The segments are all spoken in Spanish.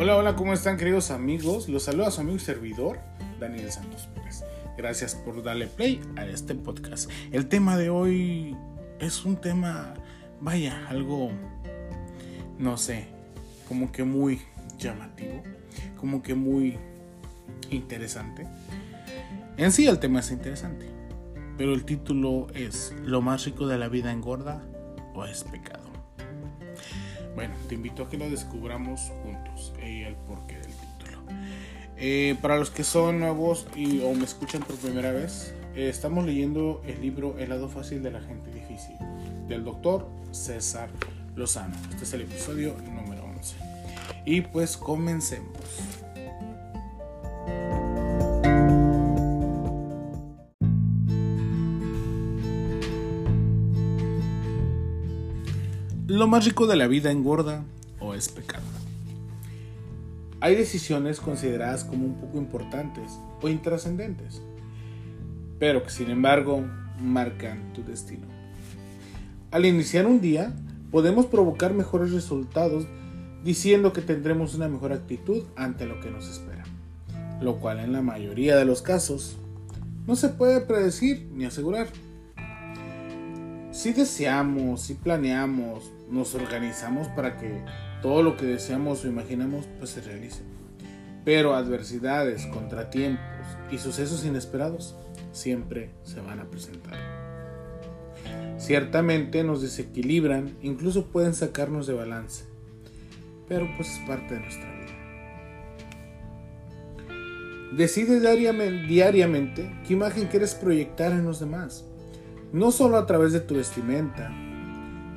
Hola, hola, ¿cómo están queridos amigos? Los saluda su amigo y servidor, Daniel Santos Pérez. Gracias por darle play a este podcast. El tema de hoy es un tema, vaya, algo, no sé, como que muy llamativo, como que muy interesante. En sí el tema es interesante, pero el título es ¿Lo más rico de la vida engorda o es pecado? Bueno, te invito a que lo descubramos juntos, y el porqué del título. Eh, para los que son nuevos y, o me escuchan por primera vez, eh, estamos leyendo el libro El lado fácil de la gente difícil, del doctor César Lozano. Este es el episodio número 11. Y pues comencemos. ¿Lo más rico de la vida engorda o es pecado? Hay decisiones consideradas como un poco importantes o intrascendentes, pero que sin embargo marcan tu destino. Al iniciar un día, podemos provocar mejores resultados diciendo que tendremos una mejor actitud ante lo que nos espera, lo cual en la mayoría de los casos no se puede predecir ni asegurar. Si deseamos, si planeamos, nos organizamos para que todo lo que deseamos o imaginamos pues se realice. Pero adversidades, contratiempos y sucesos inesperados siempre se van a presentar. Ciertamente nos desequilibran, incluso pueden sacarnos de balance, pero pues es parte de nuestra vida. Decide diariamente qué imagen quieres proyectar en los demás, no solo a través de tu vestimenta,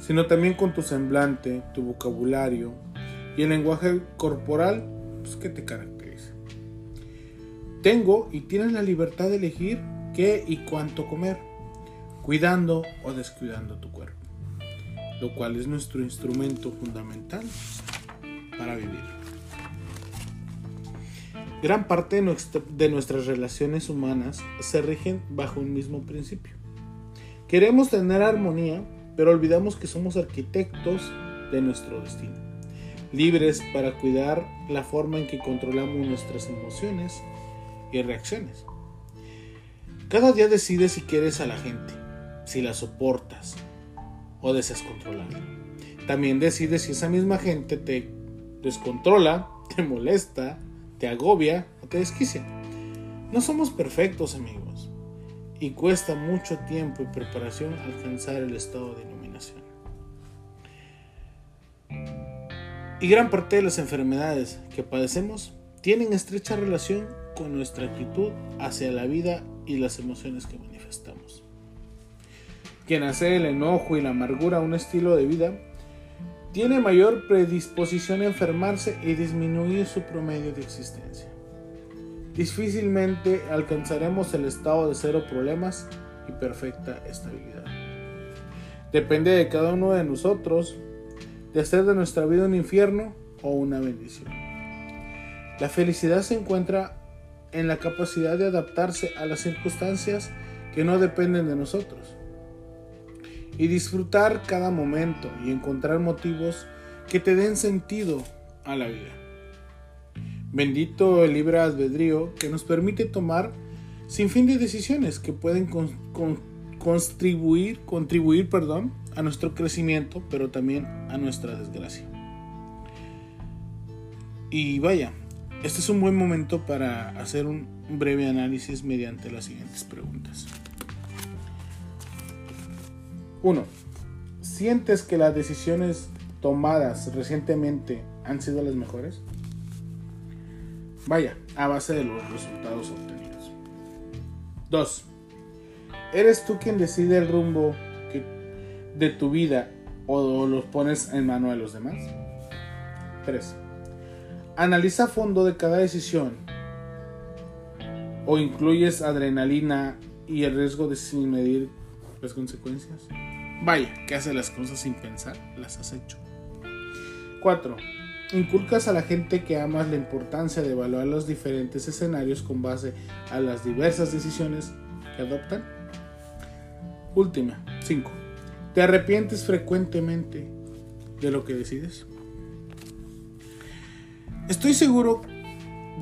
sino también con tu semblante, tu vocabulario y el lenguaje corporal pues, que te caracteriza. Tengo y tienes la libertad de elegir qué y cuánto comer, cuidando o descuidando tu cuerpo, lo cual es nuestro instrumento fundamental para vivir. Gran parte de nuestras relaciones humanas se rigen bajo un mismo principio. Queremos tener armonía pero olvidamos que somos arquitectos de nuestro destino, libres para cuidar la forma en que controlamos nuestras emociones y reacciones. Cada día decides si quieres a la gente, si la soportas o deseas controlarla. También decides si esa misma gente te descontrola, te molesta, te agobia o te desquicia. No somos perfectos amigos y cuesta mucho tiempo y preparación alcanzar el estado de iluminación. Y gran parte de las enfermedades que padecemos tienen estrecha relación con nuestra actitud hacia la vida y las emociones que manifestamos. Quien hace el enojo y la amargura un estilo de vida tiene mayor predisposición a enfermarse y disminuir su promedio de existencia difícilmente alcanzaremos el estado de cero problemas y perfecta estabilidad. Depende de cada uno de nosotros de hacer de nuestra vida un infierno o una bendición. La felicidad se encuentra en la capacidad de adaptarse a las circunstancias que no dependen de nosotros y disfrutar cada momento y encontrar motivos que te den sentido a la vida. Bendito el libre albedrío que nos permite tomar sin fin de decisiones que pueden contribuir, contribuir perdón, a nuestro crecimiento, pero también a nuestra desgracia. Y vaya, este es un buen momento para hacer un breve análisis mediante las siguientes preguntas. 1. ¿Sientes que las decisiones tomadas recientemente han sido las mejores? Vaya, a base de los resultados obtenidos. 2. ¿Eres tú quien decide el rumbo de tu vida o los pones en mano de los demás? 3. Analiza a fondo de cada decisión o incluyes adrenalina y el riesgo de sin medir las consecuencias. Vaya, que hace las cosas sin pensar, las has hecho. 4. Inculcas a la gente que amas la importancia de evaluar los diferentes escenarios con base a las diversas decisiones que adoptan. Última, 5. ¿Te arrepientes frecuentemente de lo que decides? Estoy seguro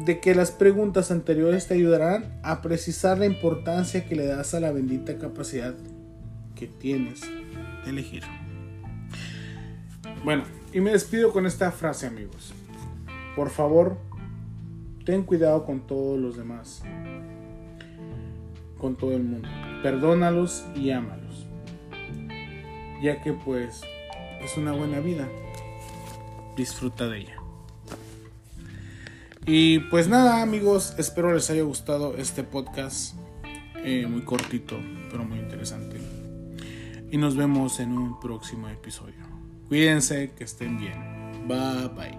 de que las preguntas anteriores te ayudarán a precisar la importancia que le das a la bendita capacidad que tienes de elegir. Bueno, y me despido con esta frase amigos. Por favor, ten cuidado con todos los demás, con todo el mundo. Perdónalos y ámalos, ya que pues es una buena vida. Disfruta de ella. Y pues nada amigos, espero les haya gustado este podcast. Eh, muy cortito, pero muy interesante. Y nos vemos en un próximo episodio. Cuídense, que estén bien. Bye bye.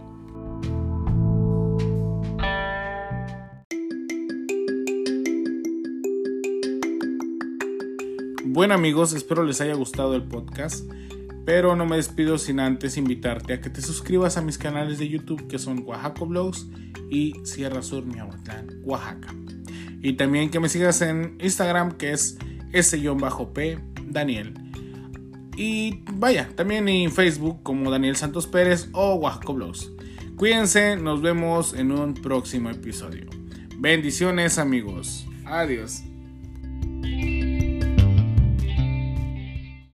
Bueno amigos, espero les haya gustado el podcast. Pero no me despido sin antes invitarte a que te suscribas a mis canales de YouTube que son Oaxaco Blogs y Sierra Sur Miahuatlán, Oaxaca. Y también que me sigas en Instagram que es s-p Daniel. Y vaya, también en Facebook como Daniel Santos Pérez o Oaxaco Blogs. Cuídense, nos vemos en un próximo episodio. Bendiciones amigos. Adiós.